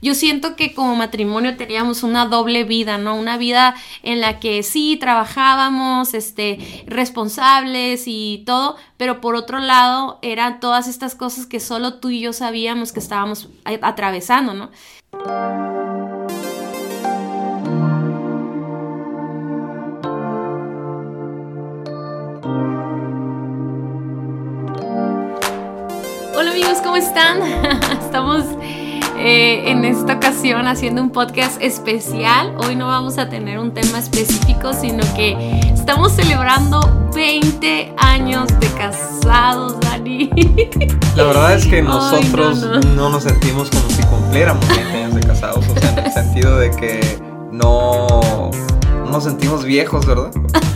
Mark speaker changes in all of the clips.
Speaker 1: Yo siento que como matrimonio teníamos una doble vida, ¿no? Una vida en la que sí trabajábamos, este, responsables y todo, pero por otro lado eran todas estas cosas que solo tú y yo sabíamos que estábamos atravesando, ¿no? Hola amigos, ¿cómo están? Estamos eh, en esta ocasión haciendo un podcast especial. Hoy no vamos a tener un tema específico, sino que estamos celebrando 20 años de casados, Dani.
Speaker 2: La verdad es que nosotros no, nos sentimos como si cumpliéramos 20 años de casados, o sea, en el sentido de que no nos sentimos viejos, ¿verdad?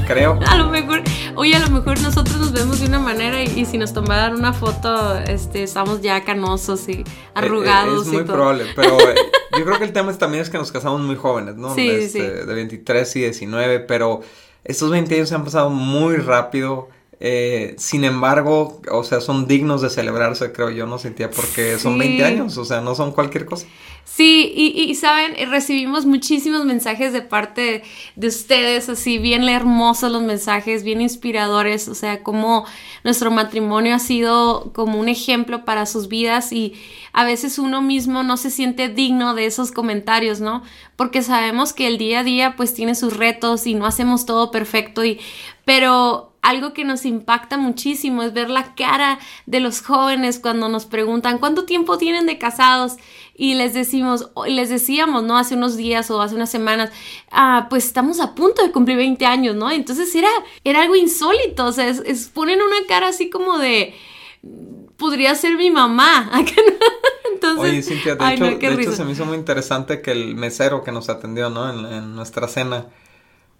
Speaker 2: Creo.
Speaker 1: a lo mejor, oye, a lo mejor nosotros nos vemos de una manera y, si nos tomaran una foto, este, estamos ya canosos y arrugados.
Speaker 2: Es, es muy probable, pero eh, yo creo que el tema también es que nos casamos muy jóvenes, ¿no? Sí, este, sí. De 23 y 19, pero estos 20 años se han pasado muy rápido. Eh, sin embargo, o sea, son dignos de celebrarse, creo yo, no sentía, porque son 20 años, o sea, no son cualquier cosa.
Speaker 1: Sí, y, saben, recibimos muchísimos mensajes de parte de ustedes, así bien hermosos los mensajes, bien inspiradores, o sea, como nuestro matrimonio ha sido como un ejemplo para sus vidas y a veces uno mismo no se siente digno de esos comentarios, ¿no? Porque sabemos que el día a día pues tiene sus retos y no hacemos todo perfecto y pero algo que nos impacta muchísimo es ver la cara de los jóvenes cuando nos preguntan cuánto tiempo tienen de casados y les decimos, les decíamos, ¿no? Hace unos días o hace unas semanas, ah, pues estamos a punto de cumplir 20 años, ¿no? Entonces era, era algo insólito, o sea, es, ponen una cara así como de, podría ser mi mamá.
Speaker 2: Entonces, Oye, Cintia, de, hecho, de hecho, se me hizo muy interesante que el mesero que nos atendió, ¿no? En, nuestra cena,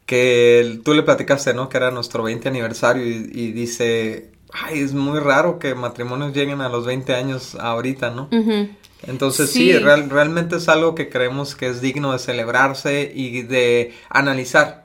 Speaker 2: que tú le platicaste, ¿no? Que era nuestro 20 aniversario y, dice, ay, es muy raro que matrimonios lleguen a los 20 años ahorita, ¿no? Entonces sí, realmente es algo que creemos que es digno de celebrarse y de analizar.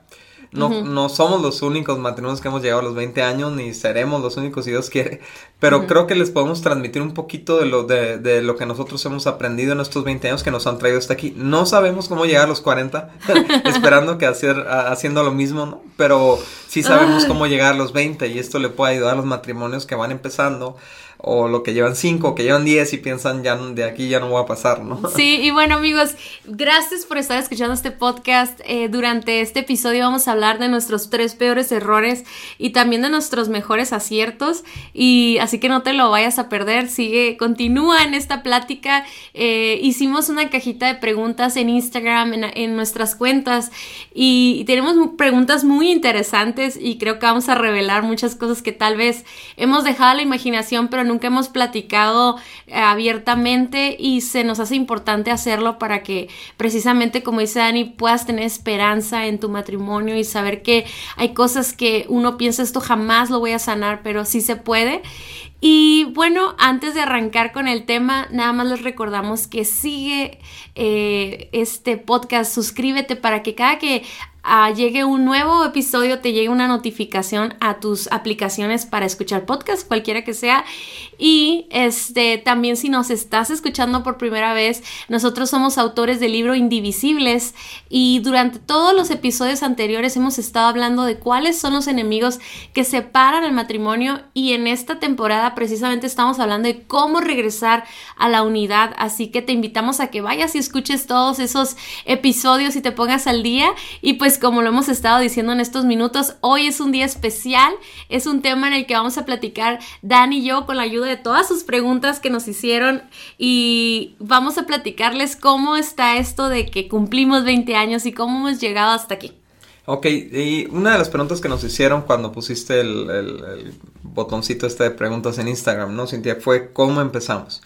Speaker 2: No, no somos los únicos matrimonios que hemos llegado a los 20 años, ni seremos los únicos si Dios quiere, pero creo que les podemos transmitir un poquito de lo, de, de, lo que nosotros hemos aprendido en estos 20 años que nos han traído hasta aquí. No sabemos cómo llegar a los 40, esperando que hacer, haciendo lo mismo, ¿no? Pero sí sabemos cómo llegar a los 20 y esto le puede ayudar a los matrimonios que van empezando o lo que llevan cinco, que llevan diez y piensan ya de aquí ya no voy a pasar, ¿no?
Speaker 1: Sí, y bueno amigos, gracias por estar escuchando este podcast. Eh, durante este episodio vamos a hablar de nuestros tres peores errores y también de nuestros mejores aciertos. Y así que no te lo vayas a perder, sigue, continúa en esta plática. Eh, hicimos una cajita de preguntas en Instagram, en, en nuestras cuentas, y tenemos preguntas muy interesantes y creo que vamos a revelar muchas cosas que tal vez hemos dejado a la imaginación, pero nunca hemos platicado eh, abiertamente y se nos hace importante hacerlo para que precisamente como dice Dani puedas tener esperanza en tu matrimonio y saber que hay cosas que uno piensa esto jamás lo voy a sanar, pero sí se puede. Y bueno, antes de arrancar con el tema, nada más les recordamos que sigue eh, este podcast, suscríbete para que cada que llegue un nuevo episodio, te llegue una notificación a tus aplicaciones para escuchar podcast, cualquiera que sea. Y este también si nos estás escuchando por primera vez, nosotros somos autores del libro Indivisibles. Y durante todos los episodios anteriores hemos estado hablando de cuáles son los enemigos que separan el matrimonio. Y en esta temporada precisamente estamos hablando de cómo regresar a la unidad, así que te invitamos a que vayas y escuches todos esos episodios y te pongas al día. Y pues como lo hemos estado diciendo en estos minutos, hoy es un día especial, es un tema en el que vamos a platicar Dan y yo con la ayuda de todas sus preguntas que nos hicieron y vamos a platicarles cómo está esto de que cumplimos 20 años y cómo hemos llegado hasta aquí.
Speaker 2: Ok, y una de las preguntas que nos hicieron cuando pusiste el, botoncito este de preguntas en Instagram, ¿no, Cintia? Fue cómo empezamos.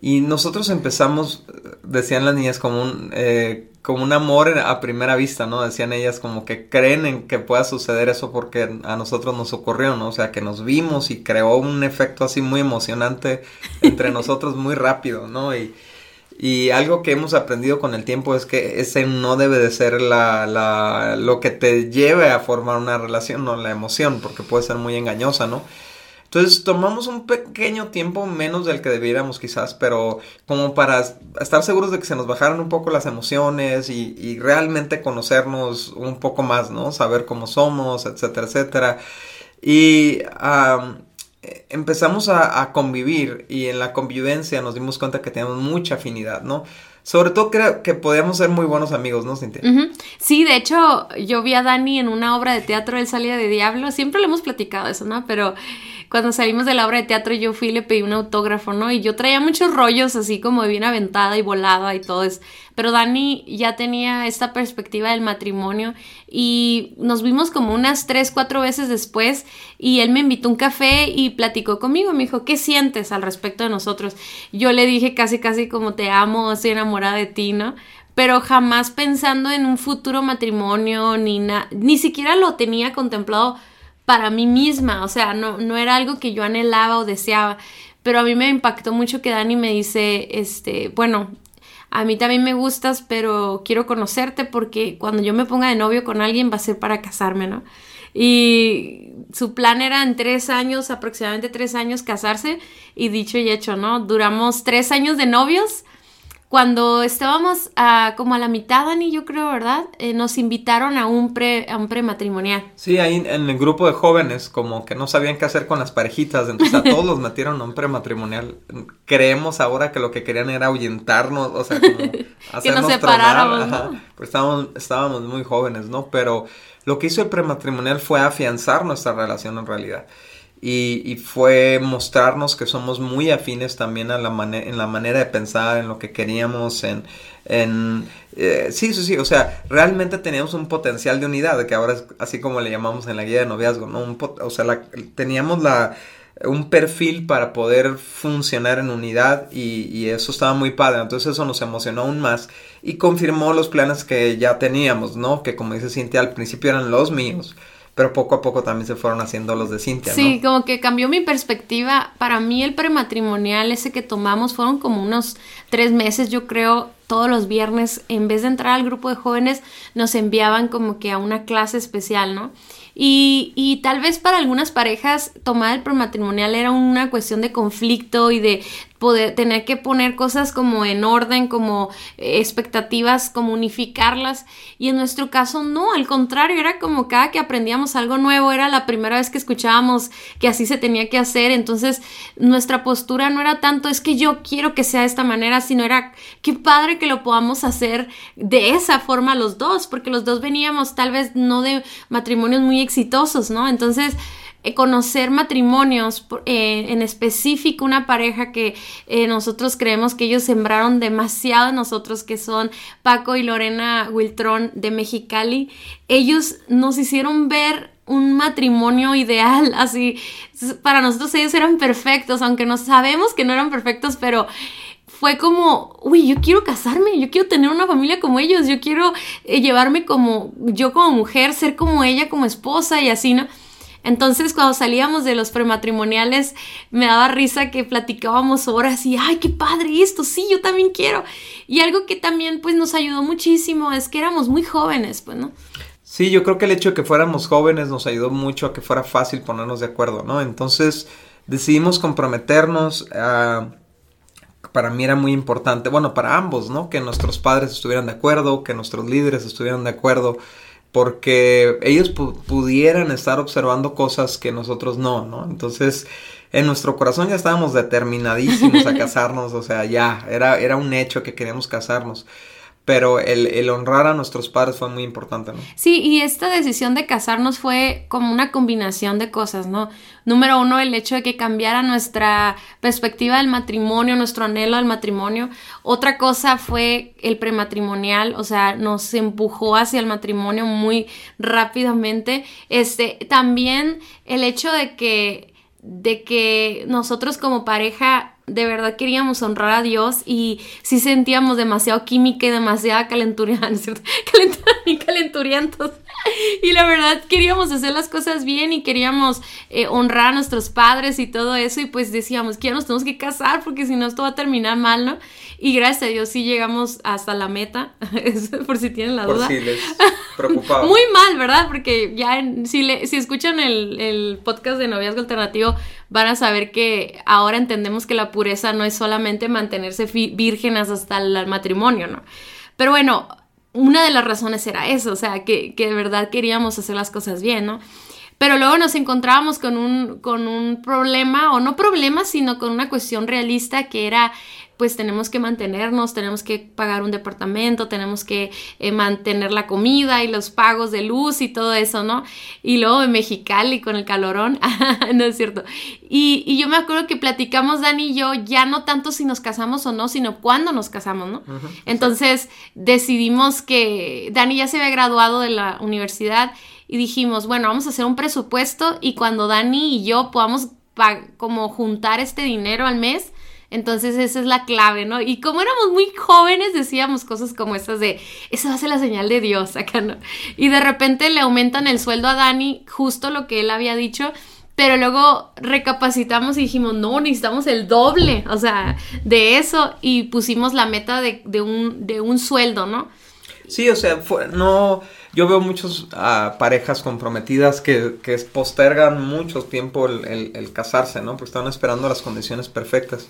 Speaker 2: Y nosotros empezamos, decían las niñas, como un, eh, como un amor a primera vista, ¿no? Decían ellas como que creen en que pueda suceder eso porque a nosotros nos ocurrió, ¿no? O sea, que nos vimos y creó un efecto así muy emocionante entre nosotros muy rápido, ¿no? Y, y algo que hemos aprendido con el tiempo es que ese no debe de ser la, la, lo que te lleve a formar una relación, no la emoción, porque puede ser muy engañosa, ¿no? Entonces tomamos un pequeño tiempo menos del que debiéramos quizás, pero como para estar seguros de que se nos bajaran un poco las emociones y, realmente conocernos un poco más, ¿no? Saber cómo somos, etcétera, etcétera. Y empezamos a, convivir y en la convivencia nos dimos cuenta que teníamos mucha afinidad, ¿no? Sobre todo creo que podíamos ser muy buenos amigos, ¿no, Cintia?
Speaker 1: Sí, de hecho, yo vi a Dani en una obra de teatro, él salía de Diablo, siempre le hemos platicado eso, ¿no? Pero cuando salimos de la obra de teatro yo fui y le pedí un autógrafo, ¿no? Y yo traía muchos rollos así como bien aventada y volada y todo eso. Pero Dani ya tenía esta perspectiva del matrimonio y nos vimos como unas tres, cuatro veces después y él me invitó un café y platicó conmigo. Me dijo, ¿qué sientes al respecto de nosotros? Yo le dije casi, casi como te amo, estoy enamorada de ti, ¿no? pero jamás pensando en un futuro matrimonio, ni nada, ni siquiera lo tenía contemplado para mí misma, o sea, no, no era algo que yo anhelaba o deseaba, pero a mí me impactó mucho que Dani me dice, este, bueno, a mí también me gustas, pero quiero conocerte porque cuando yo me ponga de novio con alguien va a ser para casarme, ¿no? Y su plan era en tres años, aproximadamente tres años, casarse. Y dicho y hecho, ¿no? Duramos tres años de novios cuando estábamos a, como a la mitad, Dani, yo creo, ¿verdad? Eh, nos invitaron a un, pre, a un prematrimonial.
Speaker 2: Sí, ahí en el grupo de jóvenes, como que no sabían qué hacer con las parejitas, entonces a todos los metieron a un prematrimonial. Creemos ahora que lo que querían era ahuyentarnos, o sea, como hacernos que nos separáramos, ¿no? pues estábamos, estábamos muy jóvenes, ¿no? Pero lo que hizo el prematrimonial fue afianzar nuestra relación en realidad y, fue mostrarnos que somos muy afines también a la en la manera de pensar, en lo que queríamos, en... en eh, sí, sí, sí, o sea, realmente teníamos un potencial de unidad, que ahora es así como le llamamos en la guía de noviazgo, ¿no? o sea, teníamos la, un perfil para poder funcionar en unidad y, y, eso estaba muy padre. Entonces eso nos emocionó aún más y confirmó los planes que ya teníamos, ¿no? Que como dice Cintia, al principio eran los míos pero poco a poco también se fueron haciendo los de Cintia.
Speaker 1: Sí, como que cambió mi perspectiva. Para mí el prematrimonial ese que tomamos fueron como unos tres meses, yo creo, todos los viernes, en vez de entrar al grupo de jóvenes, nos enviaban como que a una clase especial, ¿no? Y, tal vez para algunas parejas tomar el prematrimonial era una cuestión de conflicto y de poder tener que poner cosas como en orden, como eh, expectativas, como unificarlas. Y en nuestro caso no, al contrario, era como cada que aprendíamos algo nuevo, era la primera vez que escuchábamos que así se tenía que hacer. Entonces nuestra postura no era tanto es que yo quiero que sea de esta manera, sino era qué padre que lo podamos hacer de esa forma los dos, porque los dos veníamos tal vez no de matrimonios muy exitosos, ¿no? Entonces eh, conocer matrimonios, eh, en específico una pareja que eh, nosotros creemos que ellos sembraron demasiado nosotros, que son Paco y Lorena Wiltron de Mexicali. Ellos nos hicieron ver un matrimonio ideal, así, para nosotros ellos eran perfectos, aunque no sabemos que no eran perfectos, pero fue como, uy, yo quiero casarme, yo quiero tener una familia como ellos, yo quiero llevarme como yo como mujer, ser como ella como esposa y así, ¿no? Entonces cuando salíamos de los prematrimoniales me daba risa que platicábamos horas y, ay, qué padre esto, sí, yo también quiero. Y algo que también pues nos ayudó muchísimo es que éramos muy jóvenes, pues, ¿no?
Speaker 2: Sí, yo creo que el hecho de que fuéramos jóvenes nos ayudó mucho a que fuera fácil ponernos de acuerdo, ¿no? Entonces decidimos comprometernos a para mí era muy importante, bueno, para ambos, ¿no? Que nuestros padres estuvieran de acuerdo, que nuestros líderes estuvieran de acuerdo, porque ellos pudieran estar observando cosas que nosotros no, ¿no? Entonces, en nuestro corazón ya estábamos determinadísimos a casarnos, o sea, ya, era, era un hecho que queríamos casarnos pero el, honrar a nuestros padres fue muy importante, ¿no?
Speaker 1: Sí, y esta decisión de casarnos fue como una combinación de cosas, ¿no? Número uno, el hecho de que cambiara nuestra perspectiva del matrimonio, nuestro anhelo al matrimonio. Otra cosa fue el prematrimonial, o sea, nos empujó hacia el matrimonio muy rápidamente. Este, también el hecho de que, de que nosotros como pareja de verdad queríamos honrar a Dios y sí sentíamos demasiado química y demasiada calenturia, y calenturientos. Y la verdad queríamos hacer las cosas bien y queríamos eh, honrar a nuestros padres y todo eso y pues decíamos que ya nos tenemos que casar porque si no esto va a terminar mal, ¿no? Y gracias a Dios sí llegamos hasta la meta, por si tienen la duda.
Speaker 2: Preocupado.
Speaker 1: Muy mal, ¿verdad? Porque ya si, le, si escuchan el, el podcast de Noviazgo Alternativo, van a saber que ahora entendemos que la pureza no es solamente mantenerse vírgenes hasta el matrimonio, ¿no? Pero bueno, una de las razones era eso, o sea, que, que de verdad queríamos hacer las cosas bien, ¿no? Pero luego nos encontrábamos con un, con un problema, o no problema, sino con una cuestión realista que era pues tenemos que mantenernos, tenemos que pagar un departamento, tenemos que eh, mantener la comida y los pagos de luz y todo eso, ¿no? Y luego en Mexicali con el calorón, no es cierto. Y, yo me acuerdo que platicamos Dani y yo ya no tanto si nos casamos o no, sino cuándo nos casamos, ¿no? Entonces decidimos que Dani ya se había graduado de la universidad y dijimos, bueno, vamos a hacer un presupuesto y cuando Dani y yo podamos como juntar este dinero al mes, entonces esa es la clave, ¿no? Y como éramos muy jóvenes decíamos cosas como estas de, esa va a ser la señal de Dios acá, ¿no? Y de repente le aumentan el sueldo a Dani, justo lo que él había dicho, pero luego recapacitamos y dijimos, no, necesitamos el doble, o sea, de eso y pusimos la meta de, un, de un sueldo, ¿no?
Speaker 2: Sí, o sea, fue, no, yo veo muchas ah, parejas comprometidas que, que, postergan mucho tiempo el, el, casarse, ¿no? Porque están esperando las condiciones perfectas.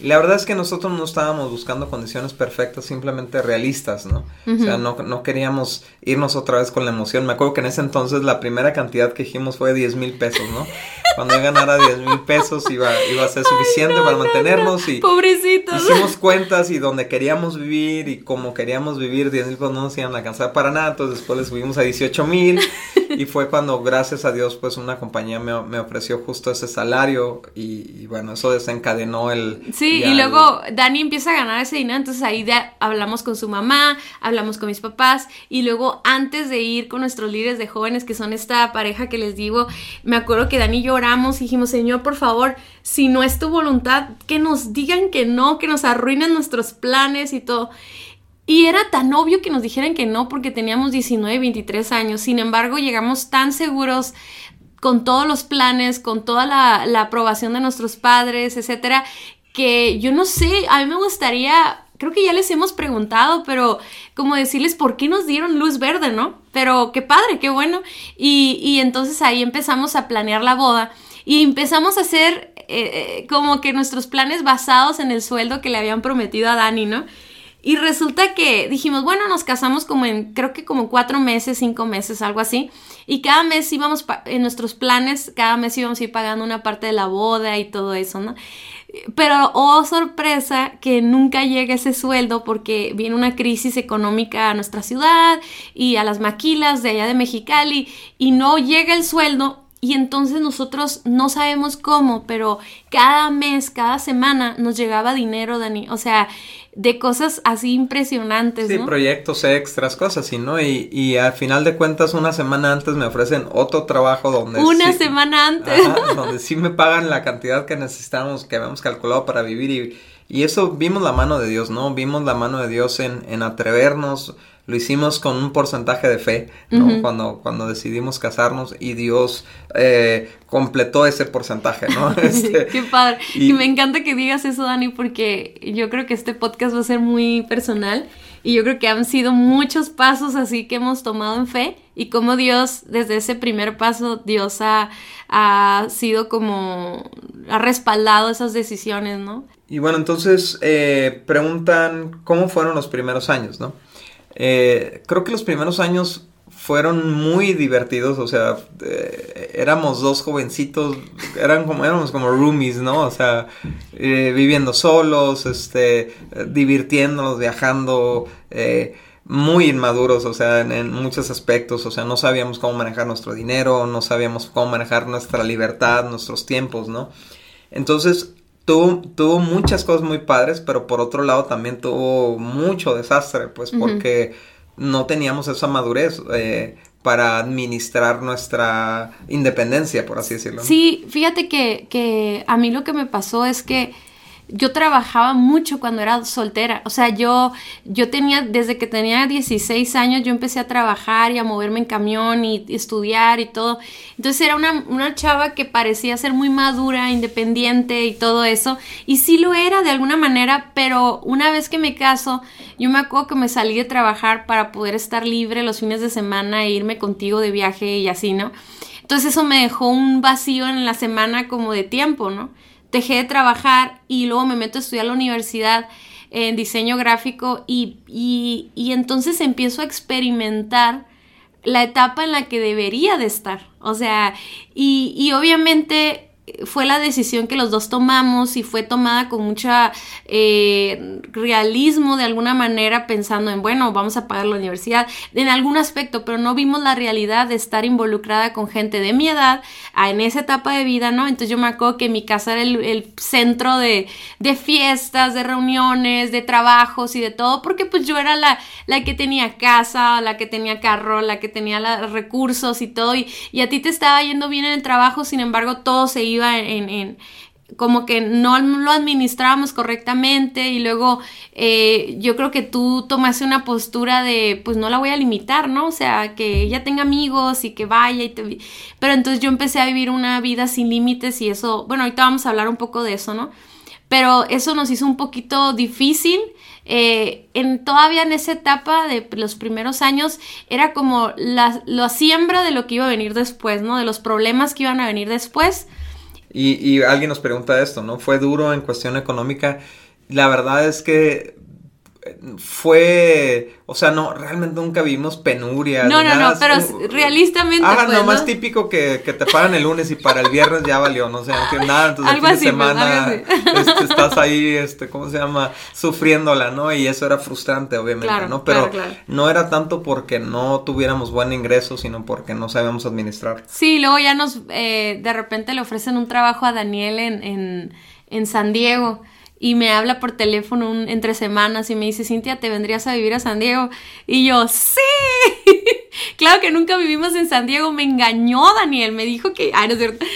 Speaker 2: La verdad es que nosotros no estábamos buscando condiciones perfectas, simplemente realistas, ¿no? O sea, no, no, queríamos irnos otra vez con la emoción. Me acuerdo que en ese entonces la primera cantidad que dijimos fue 10 mil pesos, ¿no? Cuando yo ganara 10 mil pesos iba, iba a ser suficiente para mantenernos y
Speaker 1: Pobrecitos.
Speaker 2: hicimos cuentas y donde queríamos vivir y como queríamos vivir 10 mil pesos no nos iban a alcanzar para nada, entonces después le subimos a 18 mil y fue cuando gracias a Dios pues una compañía me, me ofreció justo ese salario y, y, bueno, eso desencadenó el...
Speaker 1: Sí, y luego Dani empieza a ganar ese dinero, entonces ahí hablamos con su mamá, hablamos con mis papás y luego antes de ir con nuestros líderes de jóvenes que son esta pareja que les digo, me acuerdo que Dani lloraba y dijimos, Señor, por favor, si no es tu voluntad, que nos digan que no, que nos arruinen nuestros planes y todo. Y era tan obvio que nos dijeran que no porque teníamos 19, 23 años. Sin embargo, llegamos tan seguros con todos los planes, con toda la, aprobación de nuestros padres, etcétera, que yo no sé, a mí me gustaría creo que ya les hemos preguntado, pero como decirles por qué nos dieron luz verde, ¿no? Pero qué padre, qué bueno. Y, y entonces ahí empezamos a planear la boda y empezamos a hacer eh, eh, como que nuestros planes basados en el sueldo que le habían prometido a Dani, ¿no? Y resulta que dijimos, bueno, nos casamos como en, creo que como cuatro meses, cinco meses, algo así. Y cada mes íbamos, en nuestros planes, cada mes íbamos a ir pagando una parte de la boda y todo eso, ¿no? Pero, oh sorpresa, que nunca llega ese sueldo porque viene una crisis económica a nuestra ciudad y a las maquilas de allá de Mexicali y no llega el sueldo y entonces nosotros no sabemos cómo, pero cada mes, cada semana nos llegaba dinero, Dani. O sea, de cosas así impresionantes.
Speaker 2: Sí, proyectos extras, cosas así, ¿no? Y, y, al final de cuentas, una semana antes me ofrecen otro trabajo donde...
Speaker 1: Una semana antes.
Speaker 2: donde sí me pagan la cantidad que necesitamos, que habíamos calculado para vivir y, y eso vimos la mano de Dios, ¿no? Vimos la mano de Dios en, en atrevernos, lo hicimos con un porcentaje de fe, ¿no? cuando, cuando decidimos casarnos y Dios eh, completó ese porcentaje, ¿no?
Speaker 1: Este, Qué padre. Y... me encanta que digas eso, Dani, porque yo creo que este podcast va a ser muy personal y yo creo que han sido muchos pasos así que hemos tomado en fe y como Dios, desde ese primer paso, Dios ha, ha sido como, ha respaldado esas decisiones, ¿no?
Speaker 2: Y bueno, entonces eh, preguntan cómo fueron los primeros años, ¿no? Eh, creo que los primeros años fueron muy divertidos, o sea, eh, éramos dos jovencitos, eran como, éramos como roomies, ¿no? O sea, eh, viviendo solos, este, divirtiéndonos, viajando, muy inmaduros, o sea, en, en, muchos aspectos, o sea, no sabíamos cómo manejar nuestro dinero, no sabíamos cómo manejar nuestra libertad, nuestros tiempos, ¿no? Entonces, tuvo, tuvo muchas cosas muy padres, pero por otro lado también tuvo mucho desastre, pues porque no teníamos esa madurez eh, para administrar nuestra independencia, por así decirlo.
Speaker 1: Sí, fíjate que, que a mí lo que me pasó es que yo trabajaba mucho cuando era soltera. O sea, yo, yo tenía, desde que tenía 16 años, yo empecé a trabajar y a moverme en camión y, estudiar y todo. Entonces era una, una, chava que parecía ser muy madura, independiente y todo eso. Y sí lo era de alguna manera, pero una vez que me caso, yo me acuerdo que me salí de trabajar para poder estar libre los fines de semana e irme contigo de viaje y así, ¿no? Entonces eso me dejó un vacío en la semana como de tiempo, ¿no? Dejé de trabajar y luego me meto a estudiar la universidad en diseño gráfico y, y, entonces empiezo a experimentar la etapa en la que debería de estar. O sea, y, y obviamente fue la decisión que los dos tomamos y fue tomada con mucha eh, realismo de alguna manera pensando en, bueno, vamos a pagar la universidad en algún aspecto, pero no vimos la realidad de estar involucrada con gente de mi edad en esa etapa de vida, ¿no? Entonces yo me acuerdo que mi casa era el, centro de, de, fiestas, de reuniones, de trabajos y de todo, porque pues yo era la, la que tenía casa, la que tenía carro, la que tenía los recursos y todo, y, y a ti te estaba yendo bien en el trabajo, sin embargo todo se iba iba en, como que no lo administrábamos correctamente y luego eh, yo creo que tú tomaste una postura de pues no la voy a limitar, ¿no? O sea, que ella tenga amigos y que vaya y te... Pero entonces yo empecé a vivir una vida sin límites y eso, bueno, ahorita vamos a hablar un poco de eso, ¿no? Pero eso nos hizo un poquito difícil. Eh, en, todavía en esa etapa de los primeros años era como la, la siembra de lo que iba a venir después, ¿no? De los problemas que iban a venir después
Speaker 2: y, y alguien nos pregunta esto, ¿no? ¿Fue duro en cuestión económica? La verdad es que fue, o sea, no, realmente nunca vimos penuria.
Speaker 1: No, no, no, pero realistamente.
Speaker 2: Ah, pues, no, más típico que, que, te pagan el lunes y para el viernes ya valió, no sé, no nada, entonces el fin de pues, semana este, estás ahí, este, ¿cómo se llama? Sufriéndola, ¿no? Y eso era frustrante, obviamente, ¿no? Pero no era tanto porque no tuviéramos buen ingreso, sino porque no sabíamos administrar.
Speaker 1: Sí, luego ya nos, eh, de repente le ofrecen un trabajo a Daniel en, en, en San Diego y me habla por teléfono entre semanas y me dice, Cintia, ¿te vendrías a vivir a San Diego? Y yo, sí, claro que nunca vivimos en San Diego, me engañó Daniel, me dijo que, ay, no es cierto,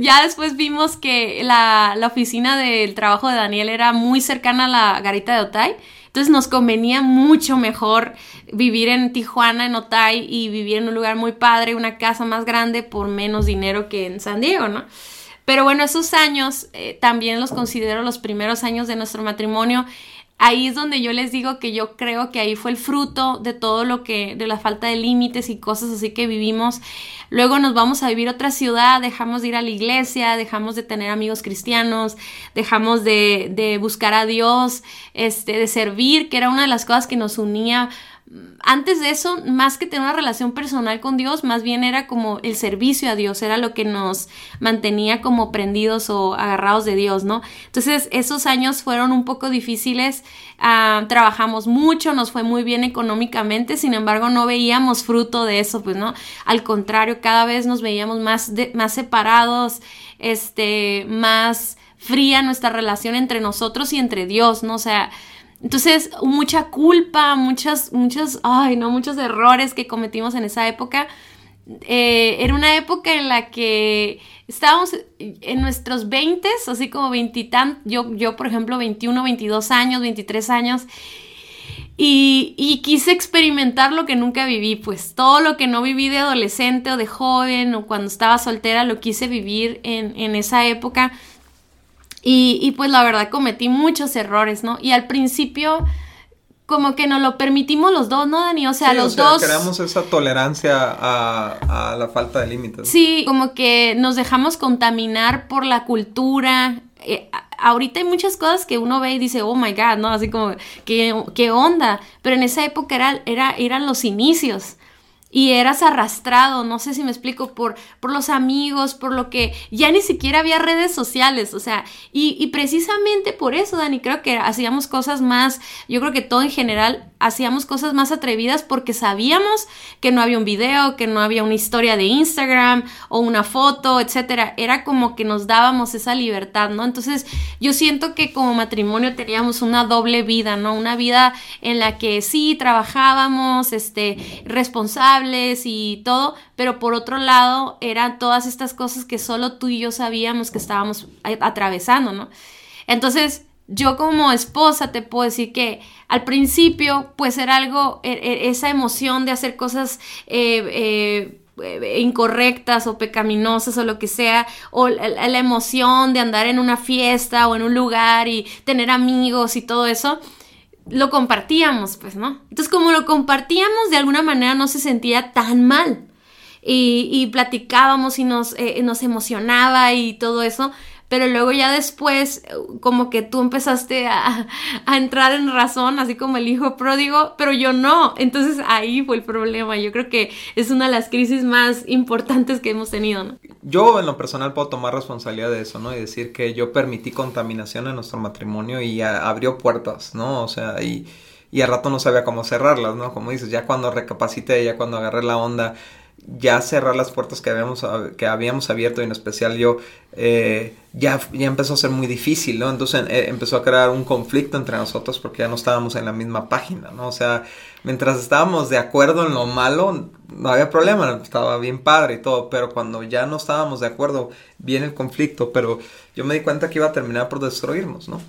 Speaker 1: ya después vimos que la, la oficina del trabajo de Daniel era muy cercana a la garita de Otay, entonces nos convenía mucho mejor vivir en Tijuana, en Otay, y vivir en un lugar muy padre, una casa más grande por menos dinero que en San Diego, ¿no? Pero bueno, esos años eh, también los considero los primeros años de nuestro matrimonio. Ahí es donde yo les digo que yo creo que ahí fue el fruto de todo lo que, de la falta de límites y cosas así que vivimos. Luego nos vamos a vivir a otra ciudad, dejamos de ir a la iglesia, dejamos de tener amigos cristianos, dejamos de, de buscar a Dios, este, de servir, que era una de las cosas que nos unía antes de eso, más que tener una relación personal con Dios, más bien era como el servicio a Dios, era lo que nos mantenía como prendidos o agarrados de Dios, ¿no? Entonces, esos años fueron un poco difíciles, ah, trabajamos mucho, nos fue muy bien económicamente, sin embargo, no veíamos fruto de eso, pues, ¿no? Al contrario, cada vez nos veíamos más, más separados, este, más fría nuestra relación entre nosotros y entre Dios, ¿no? O sea, entonces, mucha culpa, muchas, muchos, ay, no, muchos errores que cometimos en esa época. Eh, era una época en la que estábamos en nuestros 20, así como veintitantos, yo, yo por ejemplo 21, 22 años, 23 años, y, y, quise experimentar lo que nunca viví, pues todo lo que no viví de adolescente o de joven o cuando estaba soltera, lo quise vivir en, en esa época y, pues la verdad cometí muchos errores, ¿no? Y al principio como que nos lo permitimos los dos, ¿no, Dani? O sea, los dos...
Speaker 2: Creamos esa tolerancia a, la falta de límites.
Speaker 1: Sí, como que nos dejamos contaminar por la cultura. Eh, ahorita hay muchas cosas que uno ve y dice, oh my God, ¿no? Así como, ¿qué, qué onda? Pero en esa época era, era, eran los inicios y eras arrastrado, no sé si me explico, por, por los amigos, por lo que ya ni siquiera había redes sociales, o sea, y, y, precisamente por eso, Dani, creo que hacíamos cosas más, yo creo que todo en general hacíamos cosas más atrevidas porque sabíamos que no había un video, que no había una historia de Instagram o una foto, etcétera. Era como que nos dábamos esa libertad, ¿no? Entonces, yo siento que como matrimonio teníamos una doble vida, ¿no? Una vida en la que sí trabajábamos, este, y todo, pero por otro lado eran todas estas cosas que solo tú y yo sabíamos que estábamos atravesando, ¿no? Entonces, yo como esposa te puedo decir que al principio pues era algo, e, e, esa emoción de hacer cosas eh, eh, incorrectas o pecaminosas o lo que sea, o la, emoción de andar en una fiesta o en un lugar y tener amigos y todo eso, lo compartíamos, pues, ¿no? Entonces como lo compartíamos, de alguna manera no se sentía tan mal. Y, platicábamos y nos, eh, nos emocionaba y todo eso, pero luego ya después como que tú empezaste a, entrar en razón, así como el hijo pródigo, pero yo no. Entonces ahí fue el problema. Yo creo que es una de las crisis más importantes que hemos tenido.
Speaker 2: Yo en lo personal puedo tomar responsabilidad de eso, ¿no? Y decir que yo permití contaminación en nuestro matrimonio y abrió puertas, ¿no? O sea, y, y al rato no sabía cómo cerrarlas, ¿no? Como dices, ya cuando recapacité, ya cuando agarré la onda, ya cerrar las puertas que habíamos, que habíamos abierto, y en especial yo, eh, ya, ya empezó a ser muy difícil, ¿no? Entonces eh, empezó a crear un conflicto entre nosotros porque ya no estábamos en la misma página, ¿no? O sea, mientras estábamos de acuerdo en lo malo, no había problema, estaba bien padre y todo, pero cuando ya no estábamos de acuerdo, viene el conflicto, pero yo me di cuenta que iba a terminar por destruirnos, ¿no?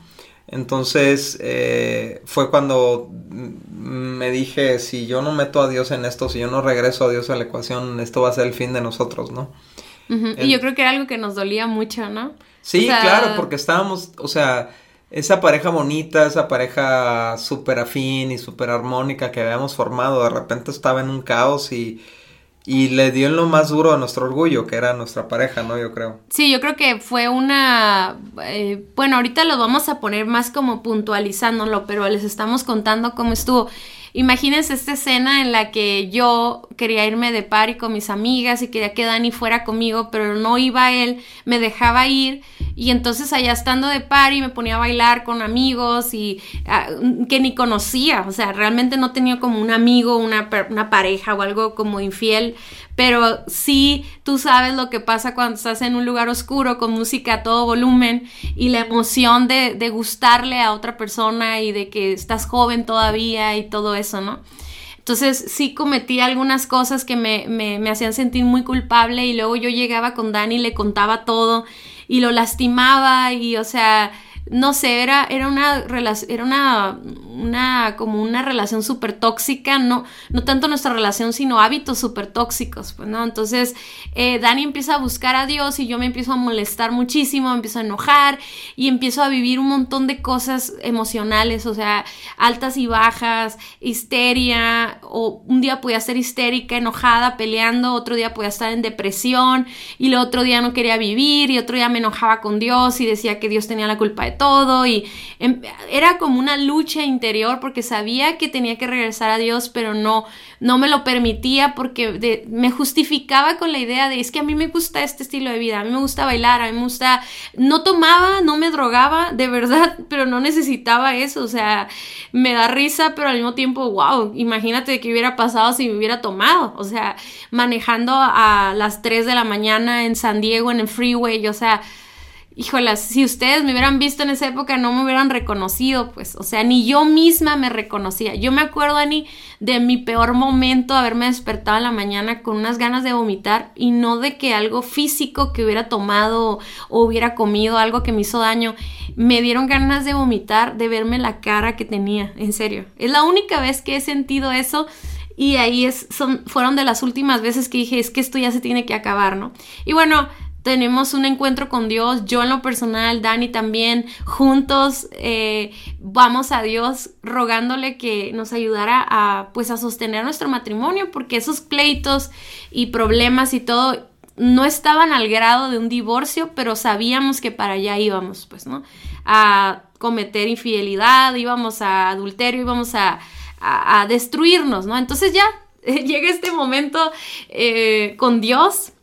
Speaker 2: Entonces eh, fue cuando me dije, si yo no meto a Dios en esto, si yo no regreso a Dios a la ecuación, esto va a ser el fin de nosotros, ¿no?
Speaker 1: Y yo creo que era algo que nos dolía mucho, ¿no?
Speaker 2: Sí, claro, porque estábamos, o sea, esa pareja bonita, esa pareja súper afín y súper armónica que habíamos formado, de repente estaba en un caos y y le dio en lo más duro a nuestro orgullo, que era nuestra pareja, ¿no? Yo creo.
Speaker 1: Sí, yo creo que fue una... Eh, bueno, ahorita lo vamos a poner más como puntualizándolo, pero les estamos contando cómo estuvo. Imagínense esta escena en la que yo quería irme de party con mis amigas y quería que Dani fuera conmigo, pero no iba él, me dejaba ir y entonces allá estando de party me ponía a bailar con amigos y ah, que ni conocía, o sea, realmente no tenía como un amigo, una, una pareja o algo como infiel, pero sí tú sabes lo que pasa cuando estás en un lugar oscuro con música a todo volumen y la emoción de, de gustarle a otra persona y de que estás joven todavía y todo eso, ¿no? Entonces sí cometí algunas cosas que me, me, me, hacían sentir muy culpable y luego yo llegaba con Dani le contaba todo y lo lastimaba y o sea no sé, era, era una era una, una, como una relación súper tóxica, no, no tanto nuestra relación, sino hábitos súper tóxicos, pues, ¿no? Entonces, eh, Dani empieza a buscar a Dios y yo me empiezo a molestar muchísimo, me empiezo a enojar y empiezo a vivir un montón de cosas emocionales, o sea, altas y bajas, histeria, o un día podía ser histérica, enojada, peleando, otro día podía estar en depresión y el otro día no quería vivir y otro día me enojaba con Dios y decía que Dios tenía la culpa de todo y em, era como una lucha interior porque sabía que tenía que regresar a Dios, pero no, no me lo permitía porque me justificaba con la idea de es que a mí me gusta este estilo de vida, a mí me gusta bailar, a mí me gusta, no tomaba, no me drogaba, de verdad, pero no necesitaba eso, o sea, me da risa, pero al mismo tiempo, wow, imagínate qué hubiera pasado si me hubiera tomado, o sea, manejando a las 3 de la mañana en San Diego en el freeway, o sea, híjolas, si ustedes me hubieran visto en esa época no me hubieran reconocido, pues, o sea, ni yo misma me reconocía. Yo me acuerdo, Ani, de mi peor momento, haberme despertado en la mañana con unas ganas de vomitar y no de que algo físico que hubiera tomado o hubiera comido, algo que me hizo daño, me dieron ganas de vomitar, de verme la cara que tenía, en serio. Es la única vez que he sentido eso. Y ahí es, son, fueron de las últimas veces que dije, es que esto ya se tiene que acabar, ¿no? Y bueno, tenemos un encuentro con Dios, yo en lo personal, Dani también, juntos eh, vamos a Dios rogándole que nos ayudara a pues a sostener nuestro matrimonio, porque esos pleitos y problemas y todo no estaban al grado de un divorcio, pero sabíamos que para allá íbamos, pues, ¿no? A cometer infidelidad, íbamos a adulterio, íbamos a, a, destruirnos, ¿no? Entonces ya llega este momento eh, con Dios